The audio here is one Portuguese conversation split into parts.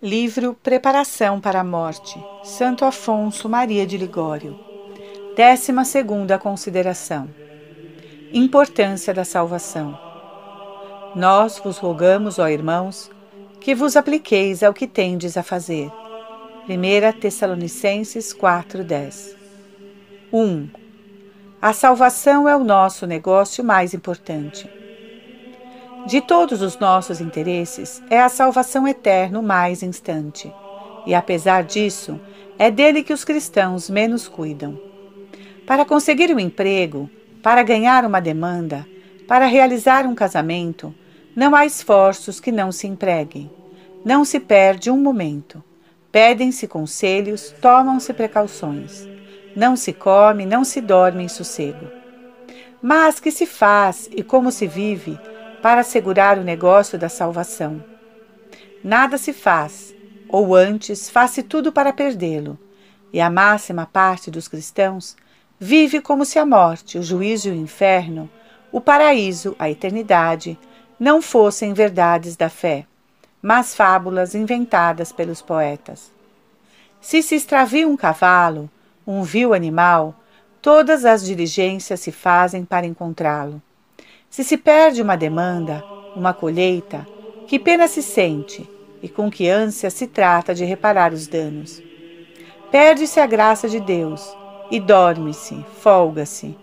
Livro Preparação para a Morte, Santo Afonso Maria de Ligório. Décima segunda consideração. Importância da salvação. Nós vos rogamos, ó irmãos, que vos apliqueis ao que tendes a fazer. 1 Tessalonicenses 4:10. 1. A salvação é o nosso negócio mais importante. De todos os nossos interesses, é a salvação eterna mais instante. E apesar disso, é dele que os cristãos menos cuidam. Para conseguir um emprego, para ganhar uma demanda, para realizar um casamento, não há esforços que não se empreguem. Não se perde um momento. Pedem-se conselhos, tomam-se precauções. Não se come, não se dorme em sossego. Mas que se faz e como se vive para assegurar o negócio da salvação. Nada se faz, ou antes, faz-se tudo para perdê-lo, e a máxima parte dos cristãos vive como se a morte, o juízo e o inferno, o paraíso, a eternidade, não fossem verdades da fé, mas fábulas inventadas pelos poetas. Se se extravia um cavalo, um vil animal, todas as diligências se fazem para encontrá-lo. Se se perde uma demanda, uma colheita, que pena se sente e com que ânsia se trata de reparar os danos. Perde-se a graça de Deus e dorme-se, folga-se,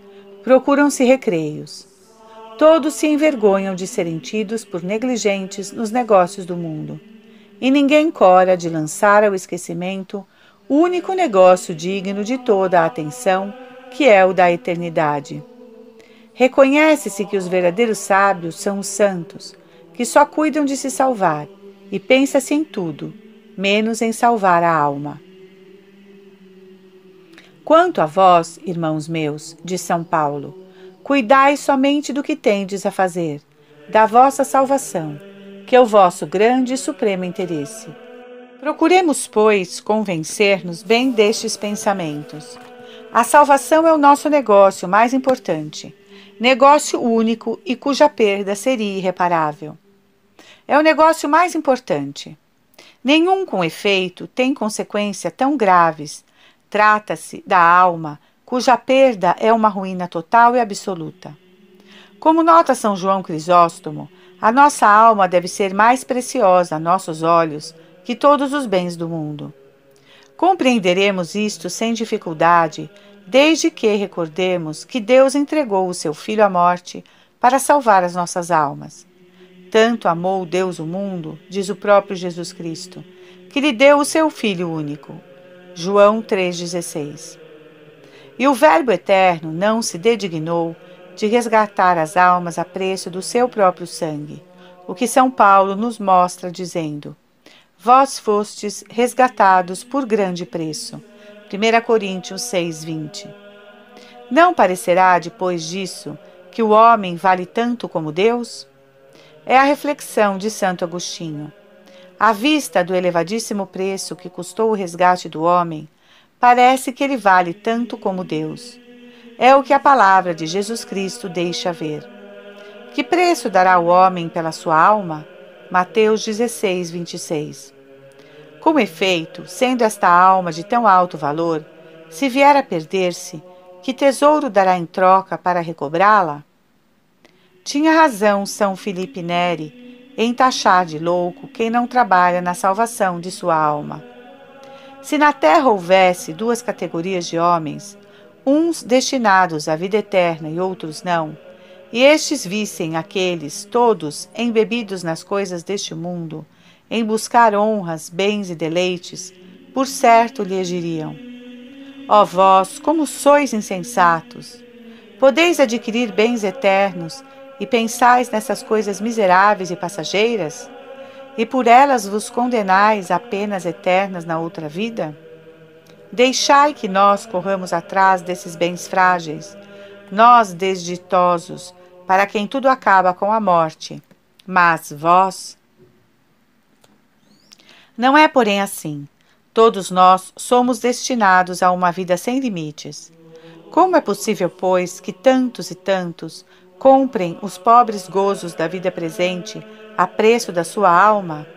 procuram-se recreios. Todos se envergonham de serem tidos por negligentes nos negócios do mundo, e ninguém cora de lançar ao esquecimento o único negócio digno de toda a atenção, que é o da eternidade. Reconhece-se que os verdadeiros sábios são os santos, que só cuidam de se salvar, e pensa-se em tudo, menos em salvar a alma. Quanto a vós, irmãos meus, de São Paulo, cuidai somente do que tendes a fazer, da vossa salvação, que é o vosso grande e supremo interesse. Procuremos, pois, convencer-nos bem destes pensamentos. A salvação é o nosso negócio mais importante negócio único e cuja perda seria irreparável. É o negócio mais importante. Nenhum, com efeito, tem consequências tão graves. Trata-se da alma, cuja perda é uma ruína total e absoluta. Como nota São João Crisóstomo, a nossa alma deve ser mais preciosa a nossos olhos que todos os bens do mundo. Compreenderemos isto sem dificuldade desde que recordemos que Deus entregou o seu Filho à morte para salvar as nossas almas. Tanto amou Deus o mundo, diz o próprio Jesus Cristo, que lhe deu o seu Filho único. João 3,16. E o Verbo eterno não se dedignou de resgatar as almas a preço do seu próprio sangue, o que São Paulo nos mostra dizendo: Vós fostes resgatados por grande preço. 1 Coríntios 6:20. Não parecerá depois disso que o homem vale tanto como Deus? É a reflexão de Santo Agostinho. À vista do elevadíssimo preço que custou o resgate do homem, parece que ele vale tanto como Deus. É o que a palavra de Jesus Cristo deixa ver. Que preço dará o homem pela sua alma? Mateus 16, 26. Com efeito, sendo esta alma de tão alto valor, se vier a perder-se, que tesouro dará em troca para recobrá-la? Tinha razão São Felipe Neri em taxar de louco quem não trabalha na salvação de sua alma. Se na terra houvesse duas categorias de homens, uns destinados à vida eterna e outros não, e estes vissem aqueles, todos embebidos nas coisas deste mundo, em buscar honras, bens e deleites, por certo lhe diriam: Ó vós, como sois insensatos! Podeis adquirir bens eternos e pensais nessas coisas miseráveis e passageiras? E por elas vos condenais a penas eternas na outra vida? Deixai que nós corramos atrás desses bens frágeis, nós desditosos, para quem tudo acaba com a morte. Mas vós, não é, porém, assim. Todos nós somos destinados a uma vida sem limites. Como é possível, pois, que tantos e tantos comprem os pobres gozos da vida presente a preço da sua alma?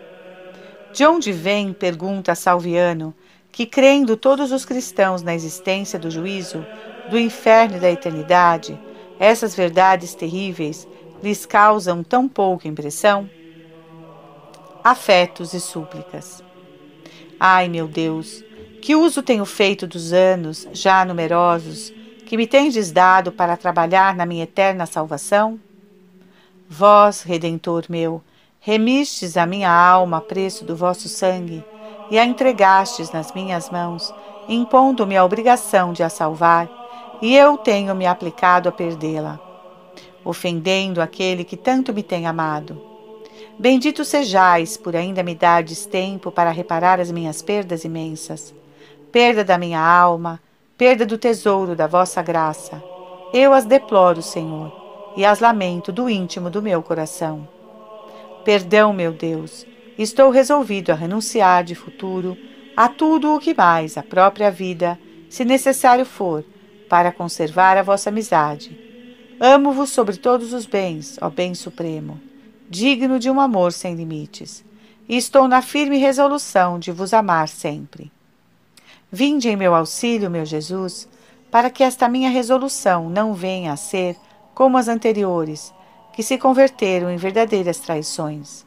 De onde vem, pergunta Salviano, que crendo todos os cristãos na existência do juízo, do inferno e da eternidade, essas verdades terríveis lhes causam tão pouca impressão? Afetos e súplicas. Ai, meu Deus, que uso tenho feito dos anos, já numerosos, que me tendes dado para trabalhar na minha eterna salvação? Vós, Redentor meu, remistes a minha alma a preço do vosso sangue e a entregastes nas minhas mãos, impondo-me a obrigação de a salvar, e eu tenho me aplicado a perdê-la, ofendendo aquele que tanto me tem amado. Bendito sejais por ainda me dardes tempo para reparar as minhas perdas imensas, perda da minha alma, perda do tesouro da vossa graça. Eu as deploro, Senhor, e as lamento do íntimo do meu coração. Perdão, meu Deus, estou resolvido a renunciar de futuro a tudo o que mais a própria vida, se necessário for, para conservar a vossa amizade. Amo-vos sobre todos os bens, ó Bem Supremo, digno de um amor sem limites, e estou na firme resolução de vos amar sempre. Vinde em meu auxílio, meu Jesus, para que esta minha resolução não venha a ser como as anteriores, que se converteram em verdadeiras traições.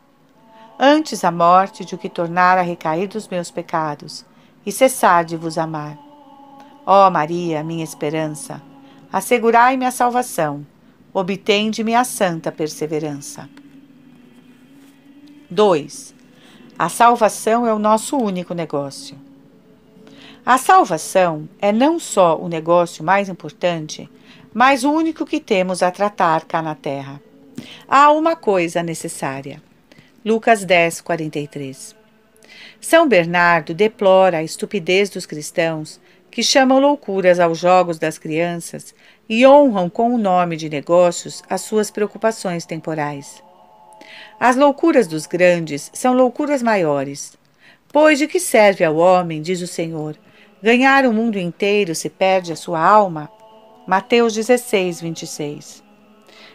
Antes a morte do que tornar a recair dos meus pecados e cessar de vos amar. Ó Maria, minha esperança, assegurai-me a salvação, obtende-me a santa perseverança. 2. A salvação é o nosso único negócio. A salvação é não só o negócio mais importante, mas o único que temos a tratar cá na terra. Há uma coisa necessária. Lucas 10, 43. São Bernardo deplora a estupidez dos cristãos que chamam loucuras aos jogos das crianças e honram com o nome de negócios as suas preocupações temporais. As loucuras dos grandes são loucuras maiores. Pois de que serve ao homem, diz o Senhor, Ganhar o mundo inteiro se perde a sua alma? Mateus 16, 26.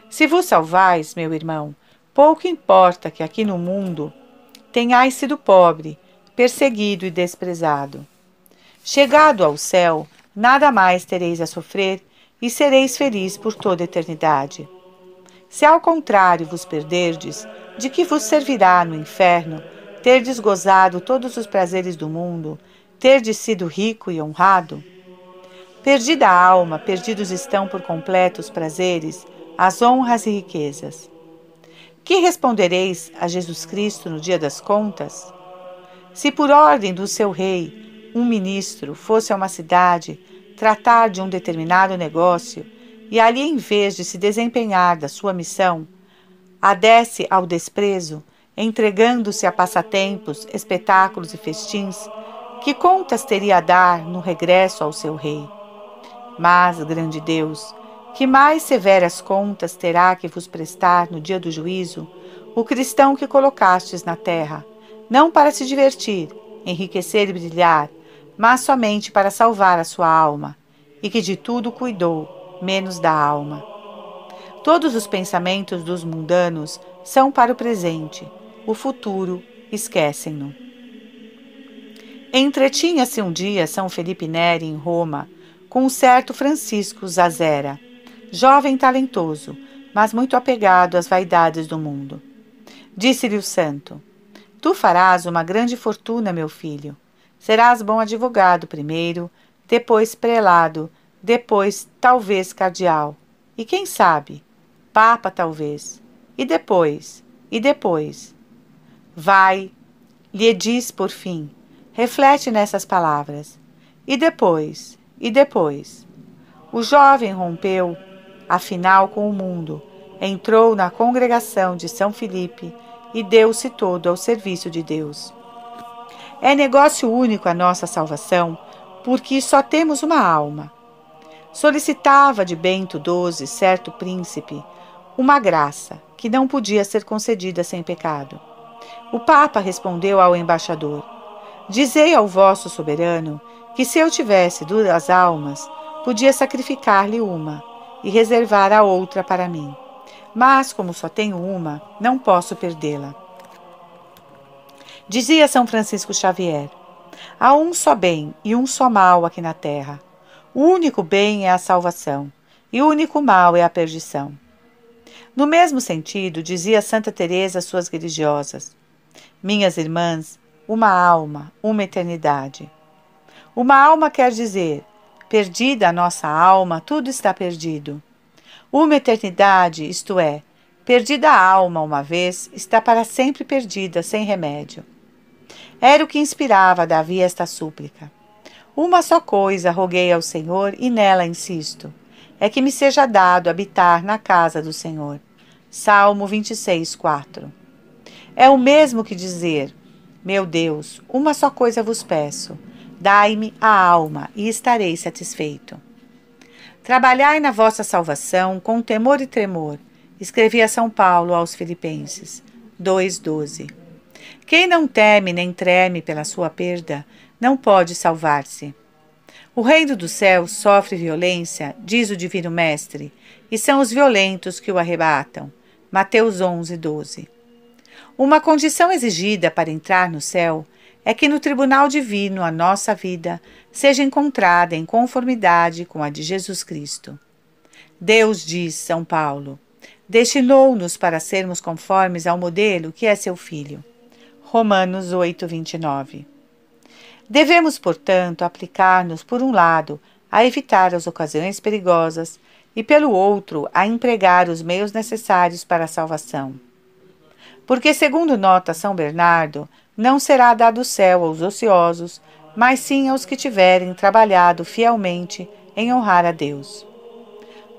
Se vos salvais, meu irmão, pouco importa que aqui no mundo tenhais sido pobre, perseguido e desprezado. Chegado ao céu, nada mais tereis a sofrer e sereis feliz por toda a eternidade. Se ao contrário vos perderdes, de que vos servirá no inferno terdes gozado todos os prazeres do mundo terdes sido rico e honrado? Perdida a alma, perdidos estão por completo os prazeres, as honras e riquezas. Que respondereis a Jesus Cristo no dia das contas? Se por ordem do seu rei, um ministro fosse a uma cidade tratar de um determinado negócio e ali, em vez de se desempenhar da sua missão, adesse ao desprezo, entregando-se a passatempos, espetáculos e festins, que contas teria a dar no regresso ao seu rei? Mas, grande Deus, que mais severas contas terá que vos prestar no dia do juízo o cristão que colocastes na terra, não para se divertir, enriquecer e brilhar, mas somente para salvar a sua alma, e que de tudo cuidou, menos da alma. Todos os pensamentos dos mundanos são para o presente, o futuro esquecem-no. Entretinha-se um dia São Felipe Neri em Roma com um certo Francisco Zazera, jovem talentoso, mas muito apegado às vaidades do mundo. Disse-lhe o santo: Tu farás uma grande fortuna, meu filho. Serás bom advogado primeiro, depois prelado, depois talvez cardeal. E quem sabe? Papa talvez. E depois? E depois? Vai, lhe diz por fim, Reflete nessas palavras. E depois? E depois? O jovem rompeu, afinal, com o mundo, entrou na congregação de São Filipe e deu-se todo ao serviço de Deus. É negócio único a nossa salvação, porque só temos uma alma. Solicitava de Bento XII, certo príncipe, uma graça que não podia ser concedida sem pecado. O Papa respondeu ao embaixador: Dizei ao vosso soberano que se eu tivesse duas almas, podia sacrificar-lhe uma e reservar a outra para mim. Mas, como só tenho uma, não posso perdê-la. Dizia São Francisco Xavier: Há um só bem e um só mal aqui na terra. O único bem é a salvação, e o único mal é a perdição. No mesmo sentido, dizia Santa Teresa às suas religiosas: Minhas irmãs, uma alma, uma eternidade. Uma alma quer dizer, perdida a nossa alma, tudo está perdido. Uma eternidade, isto é, perdida a alma uma vez, está para sempre perdida, sem remédio. Era o que inspirava Davi esta súplica. Uma só coisa roguei ao Senhor e nela insisto: é que me seja dado habitar na casa do Senhor. Salmo 26, 4. É o mesmo que dizer: Meu Deus, uma só coisa vos peço: dai-me a alma e estarei satisfeito. Trabalhai na vossa salvação com temor e tremor, escrevia São Paulo aos Filipenses 2,12. Quem não teme nem treme pela sua perda, não pode salvar-se. O reino do céu sofre violência, diz o Divino Mestre, e são os violentos que o arrebatam. Mateus 11, 12. Uma condição exigida para entrar no céu é que no tribunal divino a nossa vida seja encontrada em conformidade com a de Jesus Cristo. Deus, diz São Paulo, destinou-nos para sermos conformes ao modelo que é seu Filho. Romanos 8, 29. Devemos, portanto, aplicar-nos, por um lado, a evitar as ocasiões perigosas e, pelo outro, a empregar os meios necessários para a salvação. Porque, segundo nota São Bernardo, não será dado o céu aos ociosos, mas sim aos que tiverem trabalhado fielmente em honrar a Deus.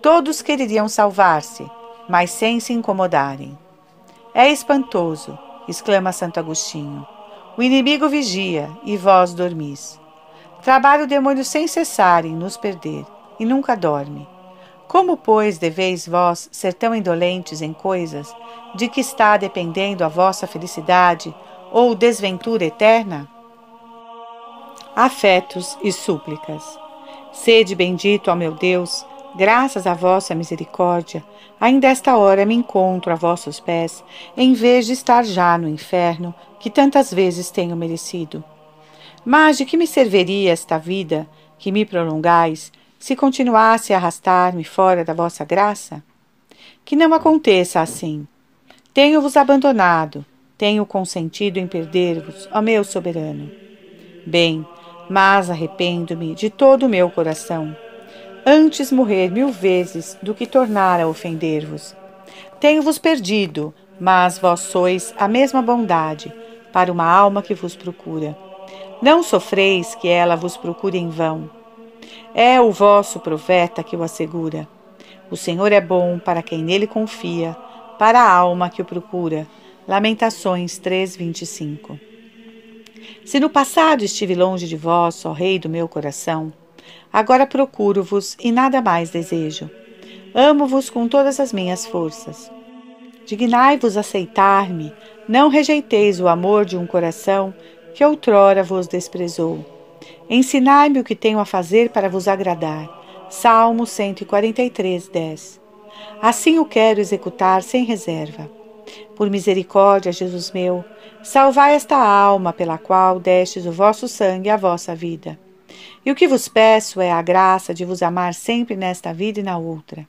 Todos quereriam salvar-se, mas sem se incomodarem. É espantoso exclama Santo Agostinho. O inimigo vigia e vós dormis. Trabalha o demônio sem cessar em nos perder, e nunca dorme. Como, pois, deveis vós ser tão indolentes em coisas de que está dependendo a vossa felicidade ou desventura eterna? Afetos e súplicas. Sede bendito ao meu Deus, graças à vossa misericórdia, Ainda esta hora me encontro a vossos pés, em vez de estar já no inferno, que tantas vezes tenho merecido. Mas de que me serviria esta vida que me prolongais, se continuasse a arrastar-me fora da vossa graça? Que não aconteça assim. Tenho-vos abandonado, tenho consentido em perder-vos, ó meu soberano. Bem, mas arrependo-me de todo o meu coração antes morrer mil vezes do que tornar a ofender-vos. Tenho-vos perdido, mas vós sois a mesma bondade para uma alma que vos procura. Não sofreis que ela vos procure em vão. É o vosso profeta que o assegura. O Senhor é bom para quem nele confia, para a alma que o procura. Lamentações 3:25. Se no passado estive longe de vós, ó Rei do meu coração, Agora procuro-vos e nada mais desejo. Amo-vos com todas as minhas forças. Dignai-vos aceitar-me, não rejeiteis o amor de um coração que outrora vos desprezou. Ensinai-me o que tenho a fazer para vos agradar. Salmo 143, 10. Assim o quero executar sem reserva. Por misericórdia, Jesus meu, salvai esta alma pela qual destes o vosso sangue e a vossa vida. E o que vos peço é a graça de vos amar sempre nesta vida e na outra.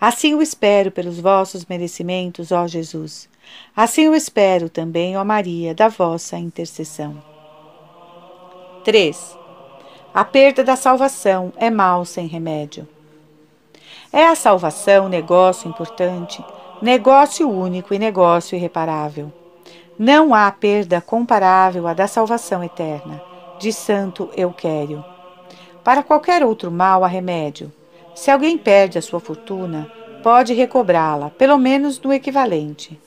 Assim o espero pelos vossos merecimentos, ó Jesus. Assim o espero também, ó Maria, da vossa intercessão. 3. A perda da salvação é mal sem remédio. É a salvação negócio importante, negócio único e negócio irreparável. Não há perda comparável à da salvação eterna de Santo Euquério. Para qualquer outro mal há remédio. Se alguém perde a sua fortuna, pode recobrá-la, pelo menos no equivalente.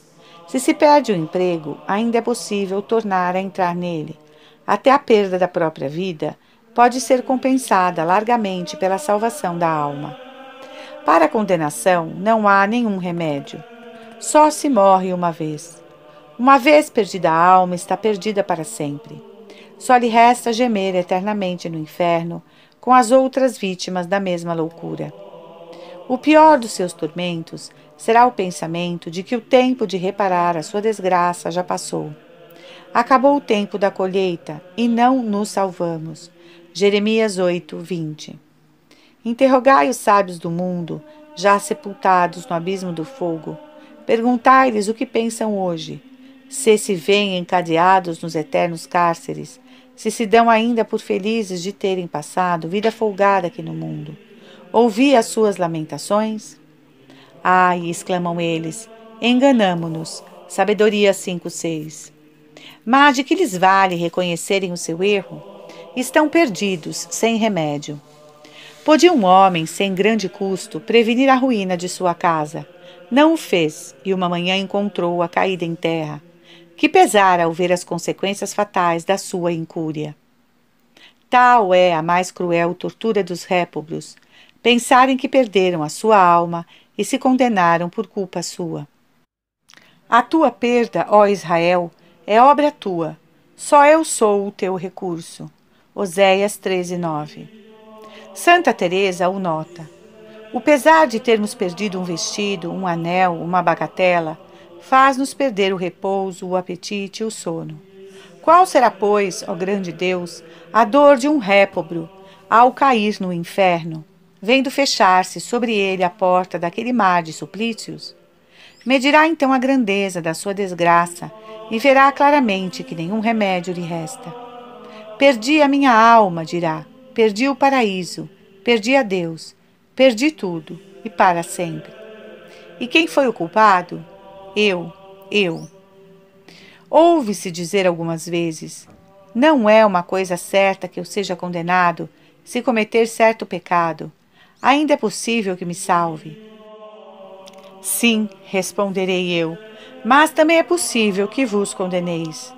Se se perde o emprego, ainda é possível tornar a entrar nele. Até a perda da própria vida pode ser compensada largamente pela salvação da alma. Para a condenação não há nenhum remédio. Só se morre uma vez. Uma vez perdida a alma, está perdida para sempre. Só lhe resta gemer eternamente no inferno com as outras vítimas da mesma loucura. O pior dos seus tormentos será o pensamento de que o tempo de reparar a sua desgraça já passou. Acabou o tempo da colheita e não nos salvamos. Jeremias 8, 20. Interrogai os sábios do mundo, já sepultados no abismo do fogo. Perguntai-lhes o que pensam hoje, se se veem encadeados nos eternos cárceres, se se dão ainda por felizes de terem passado vida folgada aqui no mundo. Ouvi as suas lamentações? Ai, exclamam eles, enganamo-nos. Sabedoria 5:6. Mas de que lhes vale reconhecerem o seu erro? Estão perdidos, sem remédio. Podia um homem, sem grande custo, prevenir a ruína de sua casa. Não o fez, e uma manhã encontrou-a caída em terra. Que pesara ao ver as consequências fatais da sua incúria. Tal é a mais cruel tortura dos réprobos, pensarem que perderam a sua alma e se condenaram por culpa sua. A tua perda, ó Israel, é obra tua. Só eu sou o teu recurso. Oséias 13, 9. Santa Teresa o nota. O pesar de termos perdido um vestido, um anel, uma bagatela, faz-nos perder o repouso, o apetite e o sono. Qual será, pois, ó grande Deus, a dor de um réprobro ao cair no inferno, vendo fechar-se sobre ele a porta daquele mar de suplícios? Medirá então a grandeza da sua desgraça e verá claramente que nenhum remédio lhe resta. Perdi a minha alma, dirá, perdi o paraíso, perdi a Deus, perdi tudo e para sempre. E quem foi o culpado? Eu, eu. Ouve-se dizer algumas vezes: não é uma coisa certa que eu seja condenado se cometer certo pecado. Ainda é possível que me salve. Sim, responderei eu, mas também é possível que vos condeneis.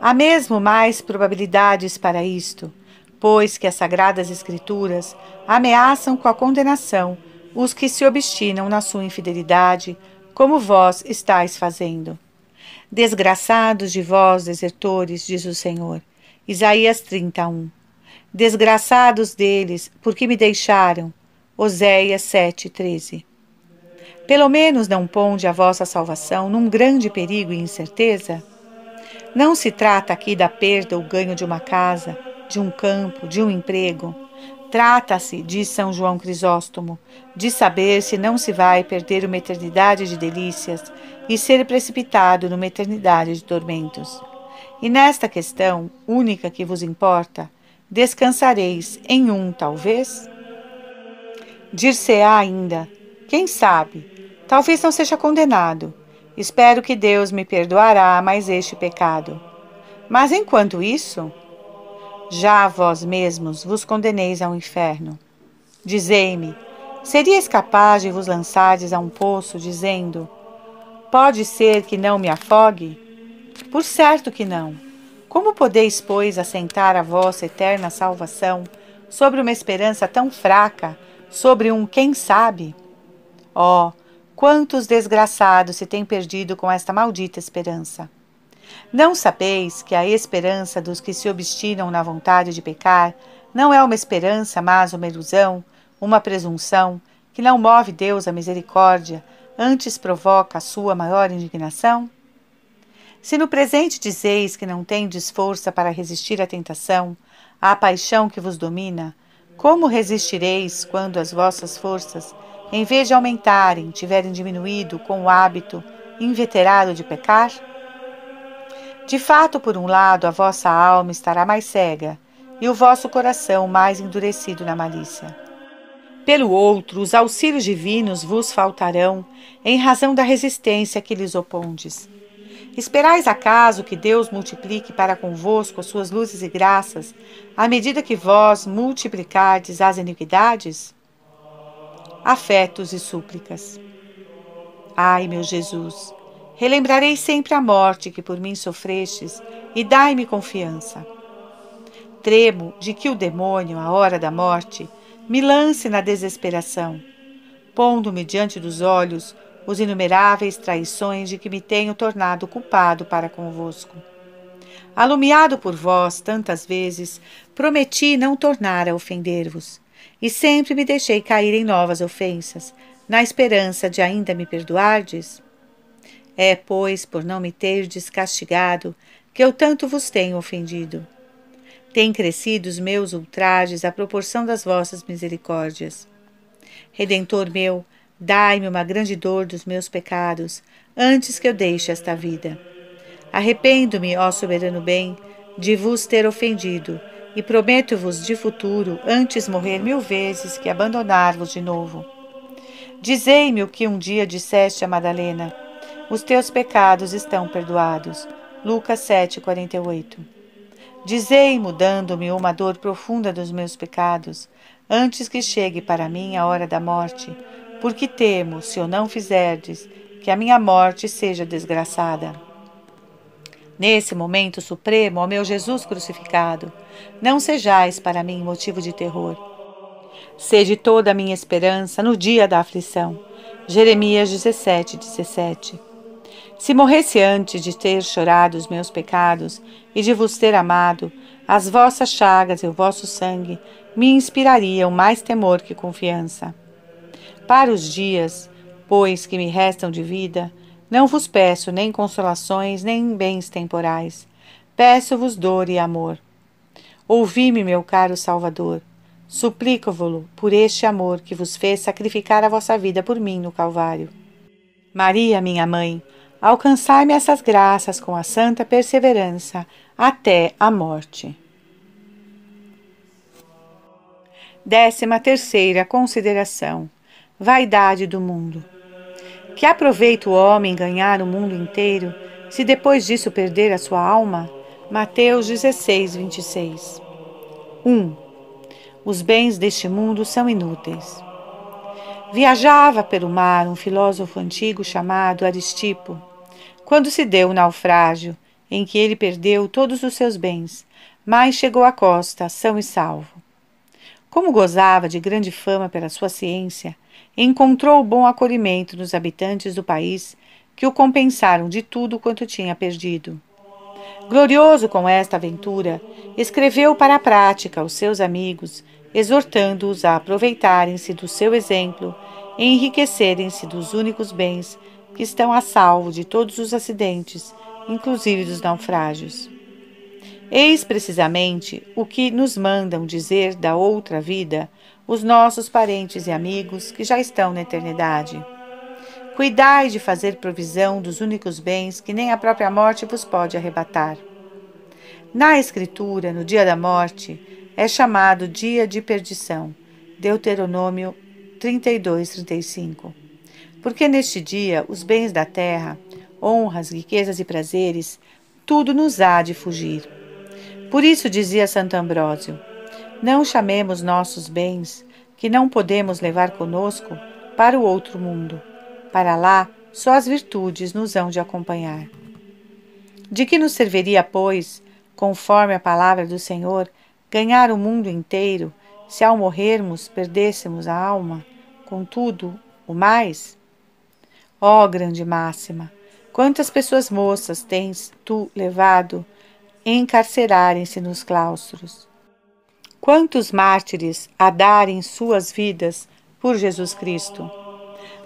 Há mesmo mais probabilidades para isto, pois que as Sagradas Escrituras ameaçam com a condenação os que se obstinam na sua infidelidade, como vós estáis fazendo. Desgraçados de vós, desertores, diz o Senhor. Isaías 31. Desgraçados deles, porque me deixaram. Oséias 7, 13. Pelo menos não ponde a vossa salvação num grande perigo e incerteza? Não se trata aqui da perda ou ganho de uma casa, de um campo, de um emprego. Trata-se, diz São João Crisóstomo, de saber se não se vai perder uma eternidade de delícias e ser precipitado numa eternidade de tormentos. E nesta questão, única que vos importa, descansareis em um, talvez? Dir-se-á ainda, quem sabe, Talvez não seja condenado. Espero que Deus me perdoará mais este pecado. Mas enquanto isso, já vós mesmos vos condeneis ao inferno. Dizei-me, serias capaz de vos lançardes a um poço, dizendo: Pode ser que não me afogue? Por certo que não. Como podeis, pois, assentar a vossa eterna salvação sobre uma esperança tão fraca, sobre um quem sabe? Oh, Quantos desgraçados se têm perdido com esta maldita esperança? Não sabeis que a esperança dos que se obstinam na vontade de pecar não é uma esperança, mas uma ilusão, uma presunção, que não move Deus à misericórdia, antes provoca a sua maior indignação? Se no presente dizeis que não tendes força para resistir à tentação, à paixão que vos domina, como resistireis quando as vossas forças em vez de aumentarem, tiverem diminuído com o hábito inveterado de pecar? De fato, por um lado, a vossa alma estará mais cega e o vosso coração mais endurecido na malícia. Pelo outro, os auxílios divinos vos faltarão em razão da resistência que lhes opondes. Esperais acaso que Deus multiplique para convosco as suas luzes e graças, à medida que vós multiplicardes as iniquidades? afetos e súplicas. Ai, meu Jesus, relembrarei sempre a morte que por mim sofrestes e dai-me confiança. Tremo de que o demônio, à hora da morte, me lance na desesperação, pondo-me diante dos olhos os inumeráveis traições de que me tenho tornado culpado para convosco. Alumiado por vós tantas vezes, prometi não tornar a ofender-vos e sempre me deixei cair em novas ofensas, na esperança de ainda me perdoardes? É, pois, por não me terdes castigado, que eu tanto vos tenho ofendido. Têm crescido os meus ultrajes à proporção das vossas misericórdias. Redentor meu, dai-me uma grande dor dos meus pecados, antes que eu deixe esta vida. Arrependo-me, ó soberano bem, de vos ter ofendido, e prometo-vos de futuro, antes morrer mil vezes que abandonar-vos de novo. Dizei-me o que um dia disseste a Madalena: os teus pecados estão perdoados. Lucas 7:48. Dizei, mudando-me uma dor profunda dos meus pecados, antes que chegue para mim a hora da morte, porque temo, se o não fizerdes, que a minha morte seja desgraçada. Nesse momento supremo, ó meu Jesus crucificado, não sejais para mim motivo de terror. Sede toda a minha esperança no dia da aflição. Jeremias 17, 17. Se morresse antes de ter chorado os meus pecados e de vos ter amado, as vossas chagas e o vosso sangue me inspirariam mais temor que confiança. Para os dias, pois, que me restam de vida, não vos peço nem consolações, nem bens temporais. Peço-vos dor e amor. Ouvi-me, meu caro Salvador. Suplico-vos por este amor que vos fez sacrificar a vossa vida por mim no Calvário. Maria, minha mãe, alcançai-me essas graças com a santa perseverança até a morte. Décima terceira consideração: vaidade do mundo. Que aproveita o homem ganhar o mundo inteiro, se depois disso perder a sua alma? Mateus 16, 26. 1. Os bens deste mundo são inúteis. Viajava pelo mar um filósofo antigo chamado Aristipo quando se deu o naufrágio, em que ele perdeu todos os seus bens, mas chegou à costa, são e salvo. Como gozava de grande fama pela sua ciência, encontrou bom acolhimento nos habitantes do país, que o compensaram de tudo quanto tinha perdido. Glorioso com esta aventura, escreveu para a prática aos seus amigos, exortando-os a aproveitarem-se do seu exemplo enriquecerem-se dos únicos bens que estão a salvo de todos os acidentes, inclusive dos naufrágios. Eis precisamente o que nos mandam dizer da outra vida os nossos parentes e amigos que já estão na eternidade. Cuidai de fazer provisão dos únicos bens que nem a própria morte vos pode arrebatar. Na Escritura, no dia da morte, é chamado dia de perdição. Deuteronômio 32, 35 porque neste dia os bens da terra, honras, riquezas e prazeres, tudo nos há de fugir. Por isso dizia Santo Ambrósio: Não chamemos nossos bens, que não podemos levar conosco, para o outro mundo. Para lá, só as virtudes nos hão de acompanhar. De que nos serviria, pois, conforme a palavra do Senhor, ganhar o mundo inteiro, se ao morrermos perdêssemos a alma? Contudo, o mais? Ó oh, grande máxima, quantas pessoas moças tens tu levado encarcerarem-se nos claustros? Quantos mártires a darem suas vidas por Jesus Cristo?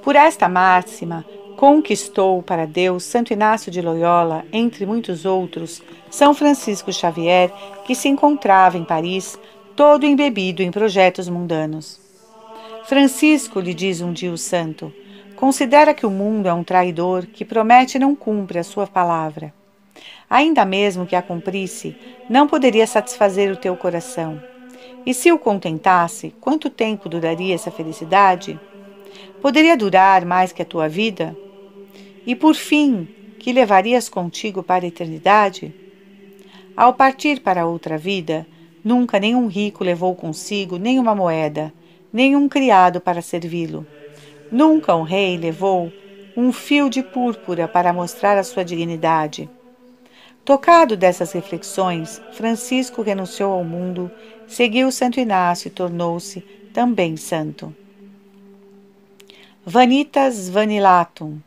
Por esta máxima, conquistou para Deus Santo Inácio de Loyola, entre muitos outros, São Francisco Xavier, que se encontrava em Paris, todo embebido em projetos mundanos. Francisco lhe diz um dia o santo: Considera que o mundo é um traidor que promete e não cumpre a sua palavra. Ainda mesmo que a cumprisse, não poderia satisfazer o teu coração. E se o contentasse, quanto tempo duraria essa felicidade? Poderia durar mais que a tua vida? E por fim, que levarias contigo para a eternidade? Ao partir para outra vida, nunca nenhum rico levou consigo nenhuma moeda, nenhum criado para servi-lo. Nunca um rei levou um fio de púrpura para mostrar a sua dignidade. Tocado dessas reflexões, Francisco renunciou ao mundo, seguiu Santo Inácio e tornou-se também santo. Vanitas vanilatum,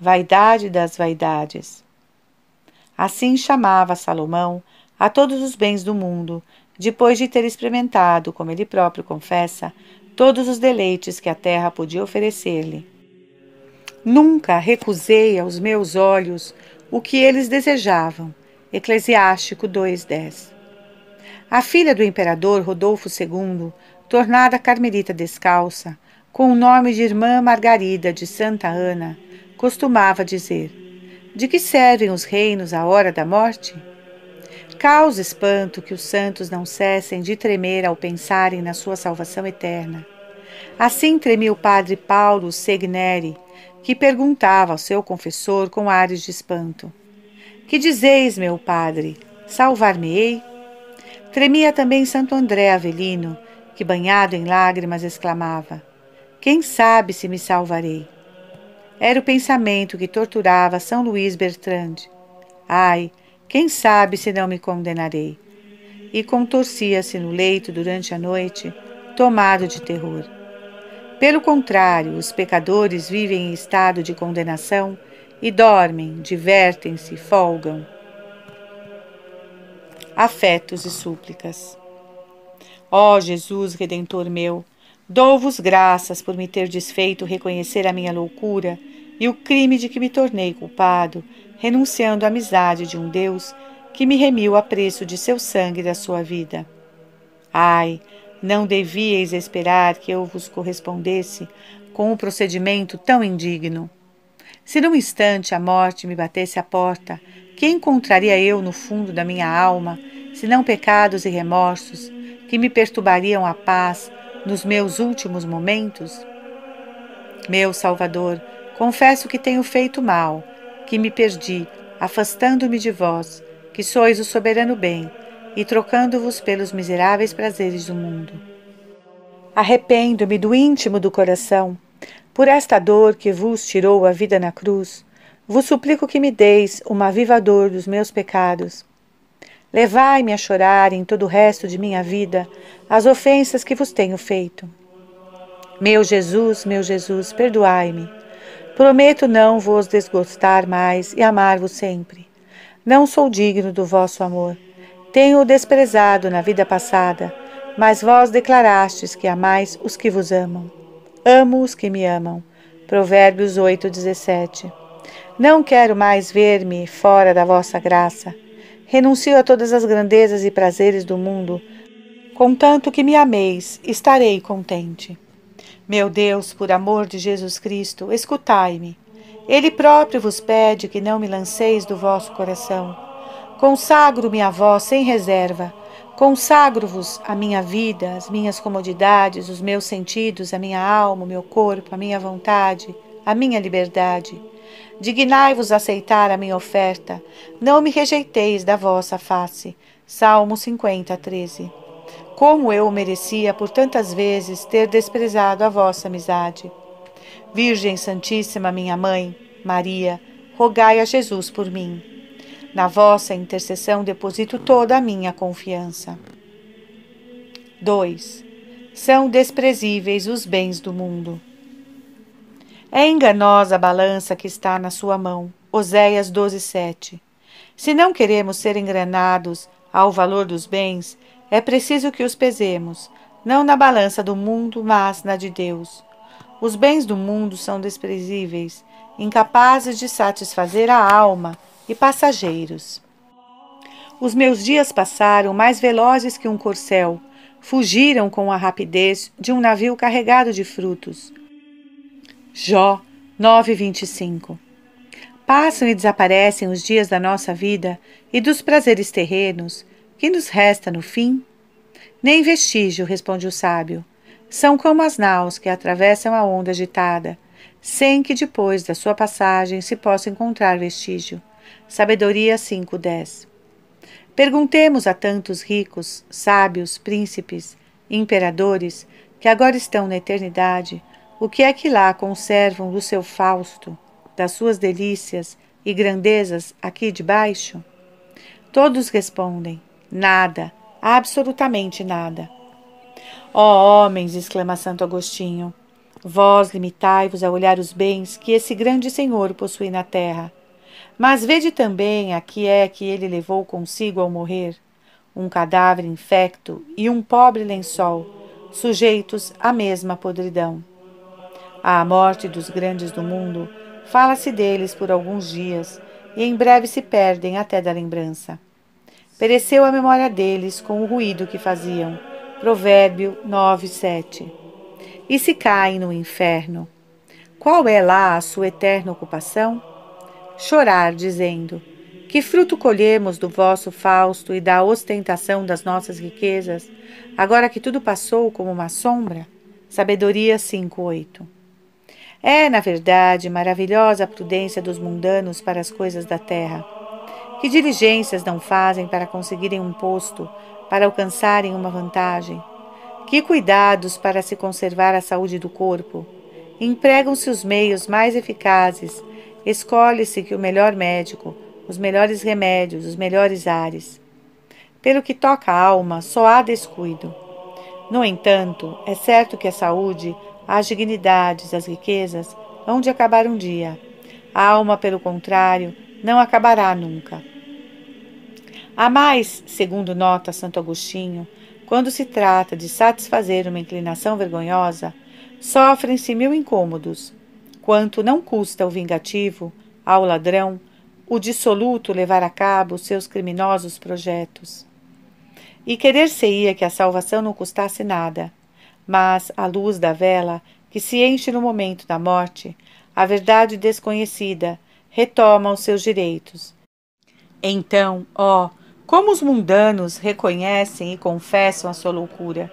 vaidade das vaidades. Assim chamava Salomão a todos os bens do mundo, depois de ter experimentado, como ele próprio confessa, todos os deleites que a terra podia oferecer-lhe. Nunca recusei aos meus olhos o que eles desejavam, Eclesiástico 2:10. A filha do imperador Rodolfo II, tornada carmelita descalça, com o nome de Irmã Margarida de Santa Ana, costumava dizer: De que servem os reinos à hora da morte? Causa espanto que os santos não cessem de tremer ao pensarem na sua salvação eterna. Assim tremia o padre Paulo Segneri, que perguntava ao seu confessor com ares de espanto: Que dizeis, meu padre? Salvar-me-ei? Tremia também Santo André Avelino, que, banhado em lágrimas, exclamava: Quem sabe se me salvarei? Era o pensamento que torturava São Luís Bertrand. Ai, quem sabe se não me condenarei? E contorcia-se no leito durante a noite, tomado de terror. Pelo contrário, os pecadores vivem em estado de condenação e dormem, divertem-se, folgam. Afetos e súplicas. Ó Jesus, redentor meu, dou-vos graças por me ter desfeito reconhecer a minha loucura e o crime de que me tornei culpado, renunciando à amizade de um Deus que me remiu a preço de seu sangue e da sua vida. Ai, não devíeis esperar que eu vos correspondesse com um procedimento tão indigno. Se num instante a morte me batesse à porta, que encontraria eu no fundo da minha alma, senão pecados e remorsos que me perturbariam a paz nos meus últimos momentos? Meu Salvador, confesso que tenho feito mal, que me perdi, afastando-me de vós, que sois o soberano bem, e trocando-vos pelos miseráveis prazeres do mundo. Arrependo-me do íntimo do coração, por esta dor que vos tirou a vida na cruz, vos suplico que me deis uma viva dor dos meus pecados. Levai-me a chorar em todo o resto de minha vida as ofensas que vos tenho feito. Meu Jesus, meu Jesus, perdoai-me. Prometo não vos desgostar mais e amar-vos sempre. Não sou digno do vosso amor. Tenho-o desprezado na vida passada, mas vós declarastes que amais os que vos amam. Amo os que me amam. Provérbios 8, 17. Não quero mais ver-me fora da vossa graça. Renuncio a todas as grandezas e prazeres do mundo. Contanto que me ameis, estarei contente. Meu Deus, por amor de Jesus Cristo, escutai-me. Ele próprio vos pede que não me lanceis do vosso coração. Consagro-me a vós sem reserva. Consagro-vos a minha vida, as minhas comodidades, os meus sentidos, a minha alma, o meu corpo, a minha vontade, a minha liberdade. Dignai-vos aceitar a minha oferta. Não me rejeiteis da vossa face. Salmo 50, 13. Como eu merecia por tantas vezes ter desprezado a vossa amizade. Virgem Santíssima, minha mãe, Maria, rogai a Jesus por mim. Na vossa intercessão deposito toda a minha confiança. 2. São desprezíveis os bens do mundo. É enganosa a balança que está na sua mão. Oséias 12, 7. Se não queremos ser enganados ao valor dos bens, é preciso que os pesemos, não na balança do mundo, mas na de Deus. Os bens do mundo são desprezíveis, incapazes de satisfazer a alma e passageiros. Os meus dias passaram mais velozes que um corcel, fugiram com a rapidez de um navio carregado de frutos. Jó 9:25 Passam e desaparecem os dias da nossa vida e dos prazeres terrenos, que nos resta no fim? Nem vestígio, responde o sábio. São como as naus que atravessam a onda agitada, sem que depois da sua passagem se possa encontrar vestígio. Sabedoria 5:10. Perguntemos a tantos ricos, sábios, príncipes, imperadores que agora estão na eternidade, o que é que lá conservam do seu Fausto, das suas delícias e grandezas aqui debaixo? Todos respondem: Nada, absolutamente nada. Ó oh, homens, exclama Santo Agostinho, vós limitai-vos a olhar os bens que esse grande Senhor possui na terra. Mas vede também a que é que ele levou consigo ao morrer: um cadáver infecto e um pobre lençol, sujeitos à mesma podridão. À morte dos grandes do mundo, fala-se deles por alguns dias e em breve se perdem até da lembrança. Pereceu a memória deles com o ruído que faziam. Provérbio 9, 7. E se caem no inferno, qual é lá a sua eterna ocupação? Chorar, dizendo: Que fruto colhemos do vosso fausto e da ostentação das nossas riquezas, agora que tudo passou como uma sombra? Sabedoria 5:8. É, na verdade, maravilhosa a prudência dos mundanos para as coisas da terra. Que diligências não fazem para conseguirem um posto, para alcançarem uma vantagem? Que cuidados para se conservar a saúde do corpo? Empregam-se os meios mais eficazes, escolhe-se que o melhor médico, os melhores remédios, os melhores ares. Pelo que toca a alma, só há descuido. No entanto, é certo que a saúde, as dignidades, as riquezas hão de acabar um dia. A alma, pelo contrário, não acabará nunca. Há mais, segundo nota Santo Agostinho, quando se trata de satisfazer uma inclinação vergonhosa, sofrem-se mil incômodos, quanto não custa ao vingativo, ao ladrão, o dissoluto levar a cabo seus criminosos projetos. E querer-se-ia que a salvação não custasse nada, mas, à luz da vela, que se enche no momento da morte, a verdade desconhecida retoma os seus direitos. Então, ó, como os mundanos reconhecem e confessam a sua loucura.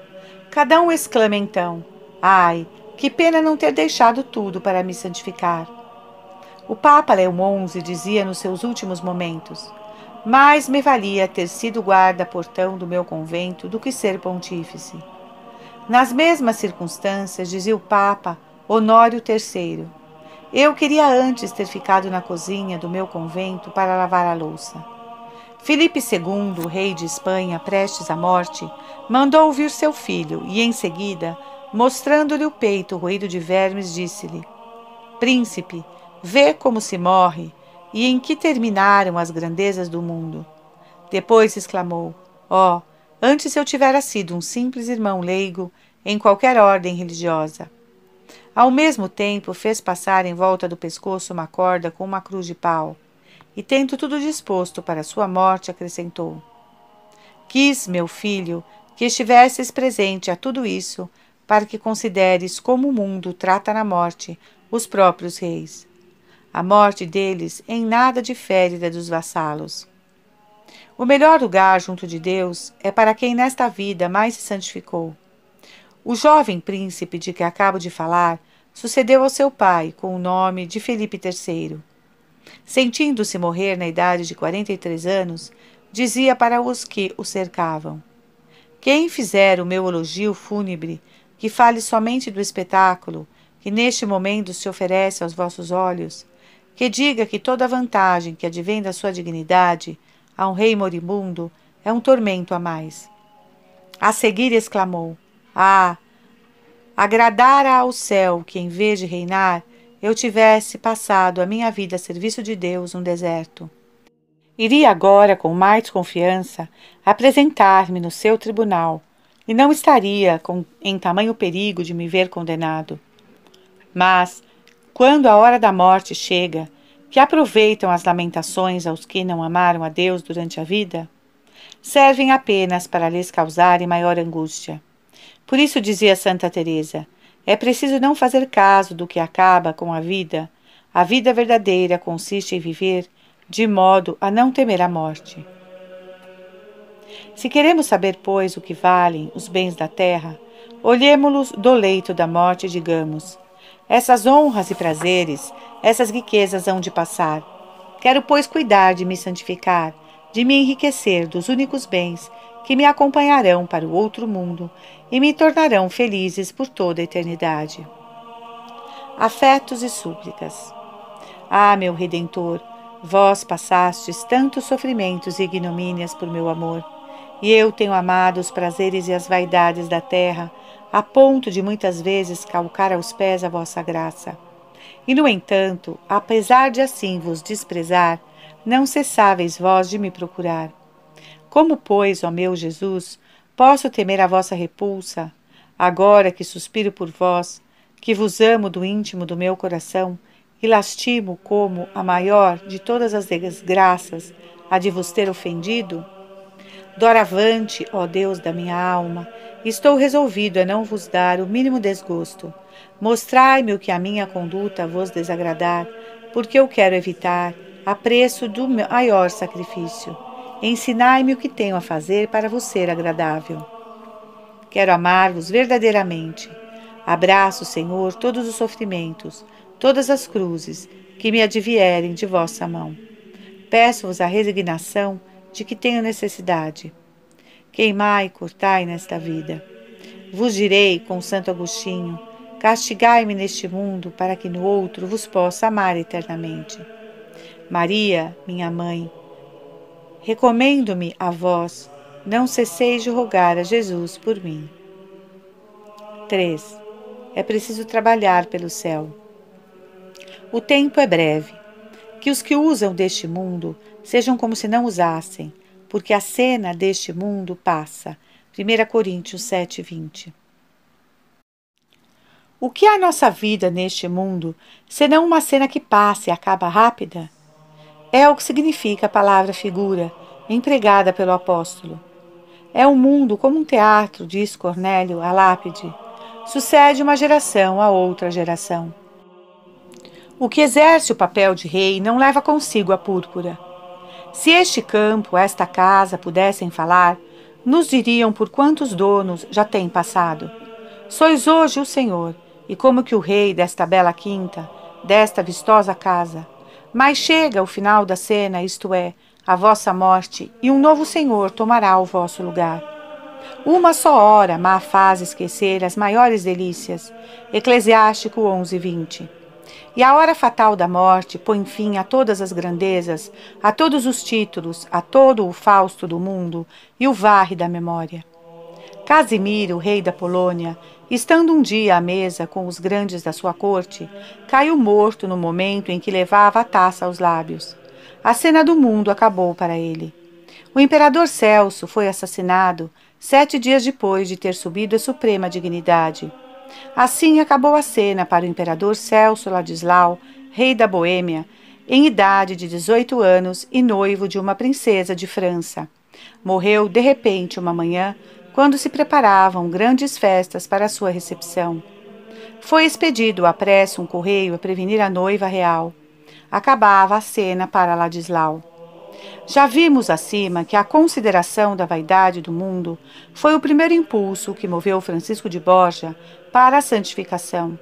Cada um exclama então: Ai, que pena não ter deixado tudo para me santificar. O Papa Leão XI dizia nos seus últimos momentos: Mais me valia ter sido guarda-portão do meu convento do que ser pontífice. Nas mesmas circunstâncias, dizia o Papa Honório III, eu queria antes ter ficado na cozinha do meu convento para lavar a louça. Filipe II, rei de Espanha, prestes à morte, mandou ouvir seu filho e, em seguida, mostrando-lhe o peito roído de vermes, disse-lhe: Príncipe, vê como se morre e em que terminaram as grandezas do mundo. Depois exclamou: Ó, oh, antes eu tivera sido um simples irmão leigo em qualquer ordem religiosa. Ao mesmo tempo, fez passar em volta do pescoço uma corda com uma cruz de pau, e, tendo tudo disposto para sua morte, acrescentou: Quis, meu filho, que estivesses presente a tudo isso, para que consideres como o mundo trata na morte os próprios reis. A morte deles em nada difere da dos vassalos. O melhor lugar junto de Deus é para quem nesta vida mais se santificou. O jovem príncipe de que acabo de falar sucedeu ao seu pai com o nome de Felipe III. Sentindo-se morrer na idade de 43 anos, dizia para os que o cercavam: Quem fizer o meu elogio fúnebre, que fale somente do espetáculo que neste momento se oferece aos vossos olhos, que diga que toda vantagem que advém da sua dignidade a um rei moribundo é um tormento a mais. A seguir exclamou: Ah, agradara ao céu que, em vez de reinar, eu tivesse passado a minha vida a serviço de Deus no deserto. Iria agora, com mais confiança, apresentar-me no seu tribunal, e não estaria com, em tamanho perigo de me ver condenado. Mas, quando a hora da morte chega, que aproveitam as lamentações aos que não amaram a Deus durante a vida, servem apenas para lhes causarem maior angústia. Por isso dizia Santa Teresa: é preciso não fazer caso do que acaba com a vida. A vida verdadeira consiste em viver de modo a não temer a morte. Se queremos saber, pois, o que valem os bens da terra, olhemo-los do leito da morte e digamos: essas honras e prazeres, essas riquezas hão de passar. Quero, pois, cuidar de me santificar, de me enriquecer dos únicos bens que me acompanharão para o outro mundo e me tornarão felizes por toda a eternidade. Afetos e súplicas. Ah, meu Redentor, vós passastes tantos sofrimentos e ignomínias por meu amor, e eu tenho amado os prazeres e as vaidades da terra a ponto de muitas vezes calcar aos pés a vossa graça. E, no entanto, apesar de assim vos desprezar, não cessáveis vós de me procurar. Como, pois, ó meu Jesus, posso temer a vossa repulsa, agora que suspiro por vós, que vos amo do íntimo do meu coração e lastimo como a maior de todas as desgraças a de vos ter ofendido? Doravante, ó Deus da minha alma, estou resolvido a não vos dar o mínimo desgosto. Mostrai-me o que a minha conduta vos desagradar, porque eu quero evitar, a preço do maior sacrifício. Ensinai-me o que tenho a fazer para vos ser agradável. Quero amar-vos verdadeiramente. Abraço, Senhor, todos os sofrimentos, todas as cruzes que me advierem de vossa mão. Peço-vos a resignação de que tenho necessidade. Queimai e cortai nesta vida. Vos direi com Santo Agostinho: castigai-me neste mundo, para que no outro vos possa amar eternamente. Maria, minha mãe, recomendo-me a vós, não cesseis de rogar a Jesus por mim. 3. É preciso trabalhar pelo céu. O tempo é breve. Que os que usam deste mundo sejam como se não usassem, porque a cena deste mundo passa. 1 Coríntios 7, 20. O que é a nossa vida neste mundo, senão uma cena que passa e acaba rápida? É o que significa a palavra figura, empregada pelo apóstolo. É um mundo como um teatro, diz Cornélio a lápide. Sucede uma geração a outra geração. O que exerce o papel de rei não leva consigo a púrpura. Se este campo, esta casa pudessem falar, nos diriam por quantos donos já têm passado. Sois hoje o Senhor, e como que o rei desta bela quinta, desta vistosa casa. Mas chega o final da cena, isto é, a vossa morte, e um novo Senhor tomará o vosso lugar. Uma só hora má faz esquecer as maiores delícias. Eclesiástico 11, 20. E a hora fatal da morte põe fim a todas as grandezas, a todos os títulos, a todo o Fausto do mundo e o varre da memória. Casimiro, rei da Polônia, Estando um dia à mesa com os grandes da sua corte, caiu morto no momento em que levava a taça aos lábios. A cena do mundo acabou para ele. O imperador Celso foi assassinado sete dias depois de ter subido a suprema dignidade. Assim acabou a cena para o imperador Celso Ladislau, rei da Boêmia, em idade de 18 anos e noivo de uma princesa de França. Morreu de repente uma manhã quando se preparavam grandes festas para sua recepção. Foi expedido à pressa um correio a prevenir a noiva real. Acabava a cena para Ladislau. Já vimos acima que a consideração da vaidade do mundo foi o primeiro impulso que moveu Francisco de Borja para a santificação.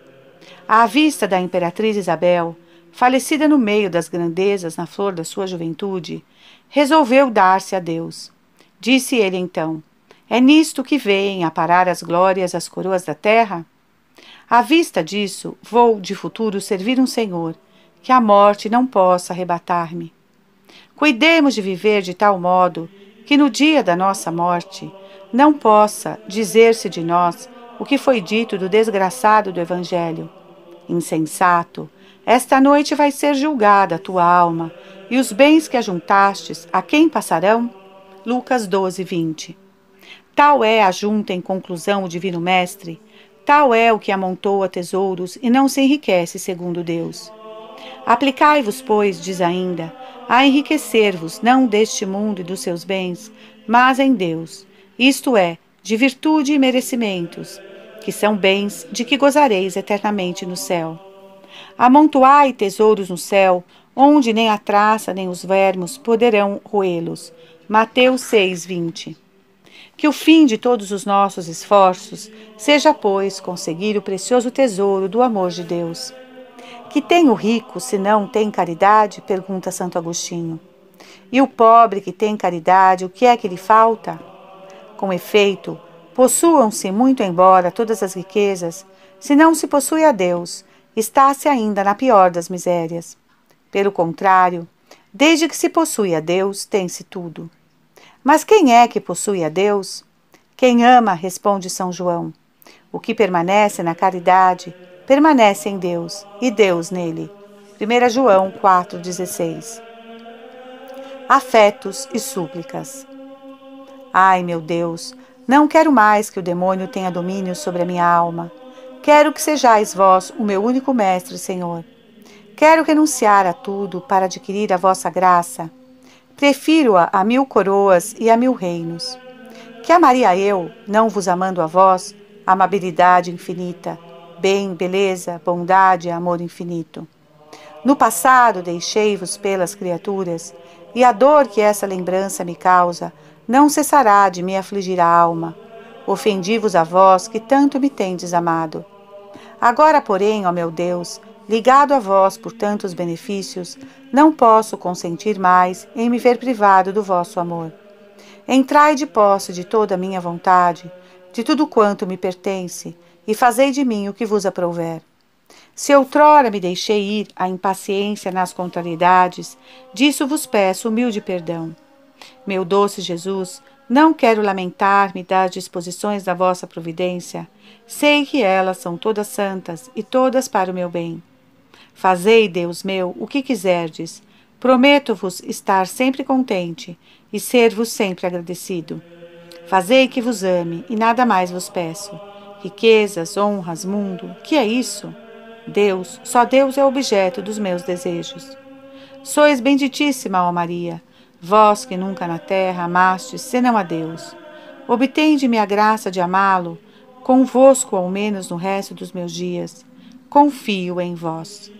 À vista da imperatriz Isabel, falecida no meio das grandezas na flor da sua juventude, resolveu dar-se a Deus. Disse ele então: é nisto que vêm a parar as glórias as coroas da terra? À vista disso, vou de futuro servir um Senhor, que a morte não possa arrebatar-me. Cuidemos de viver de tal modo que no dia da nossa morte não possa dizer-se de nós o que foi dito do desgraçado do Evangelho. Insensato, esta noite vai ser julgada a tua alma, e os bens que ajuntastes, a quem passarão? Lucas 12, 20. Tal é a junta em conclusão o Divino Mestre, tal é o que amontoa tesouros e não se enriquece segundo Deus. Aplicai-vos, pois, diz ainda, a enriquecer-vos não deste mundo e dos seus bens, mas em Deus, isto é, de virtude e merecimentos, que são bens de que gozareis eternamente no céu. Amontoai tesouros no céu, onde nem a traça nem os vermos poderão roê-los. Mateus 6, 20. Que o fim de todos os nossos esforços seja, pois, conseguir o precioso tesouro do amor de Deus. Que tem o rico se não tem caridade? pergunta Santo Agostinho. E o pobre que tem caridade, o que é que lhe falta? Com efeito, possuam-se muito embora todas as riquezas, se não se possui a Deus, está-se ainda na pior das misérias. Pelo contrário, desde que se possui a Deus, tem-se tudo. Mas quem é que possui a Deus? Quem ama, responde São João. O que permanece na caridade permanece em Deus e Deus nele. 1 João 4,16 Afetos e súplicas. Ai, meu Deus, não quero mais que o demônio tenha domínio sobre a minha alma. Quero que sejais vós o meu único mestre, Senhor. Quero renunciar a tudo para adquirir a vossa graça Prefiro-a a mil coroas e a mil reinos. Que amaria eu, não vos amando a vós, amabilidade infinita, bem, beleza, bondade amor infinito. No passado deixei-vos pelas criaturas, e a dor que essa lembrança me causa não cessará de me afligir a alma. Ofendi-vos a vós que tanto me tendes amado. Agora, porém, ó meu Deus, ligado a vós por tantos benefícios, não posso consentir mais em me ver privado do vosso amor. Entrai de posse de toda a minha vontade, de tudo quanto me pertence, e fazei de mim o que vos aprouver. Se outrora me deixei ir à impaciência nas contrariedades, disso vos peço humilde perdão. Meu doce Jesus, não quero lamentar-me das disposições da vossa providência. Sei que elas são todas santas e todas para o meu bem. Fazei, Deus meu, o que quiserdes. Prometo-vos estar sempre contente e ser-vos sempre agradecido. Fazei que vos ame e nada mais vos peço. Riquezas, honras, mundo, que é isso? Deus, só Deus é objeto dos meus desejos. Sois benditíssima, ó Maria, vós que nunca na terra amastes senão a Deus. Obtende-me a graça de amá-lo, convosco ao menos no resto dos meus dias. Confio em vós.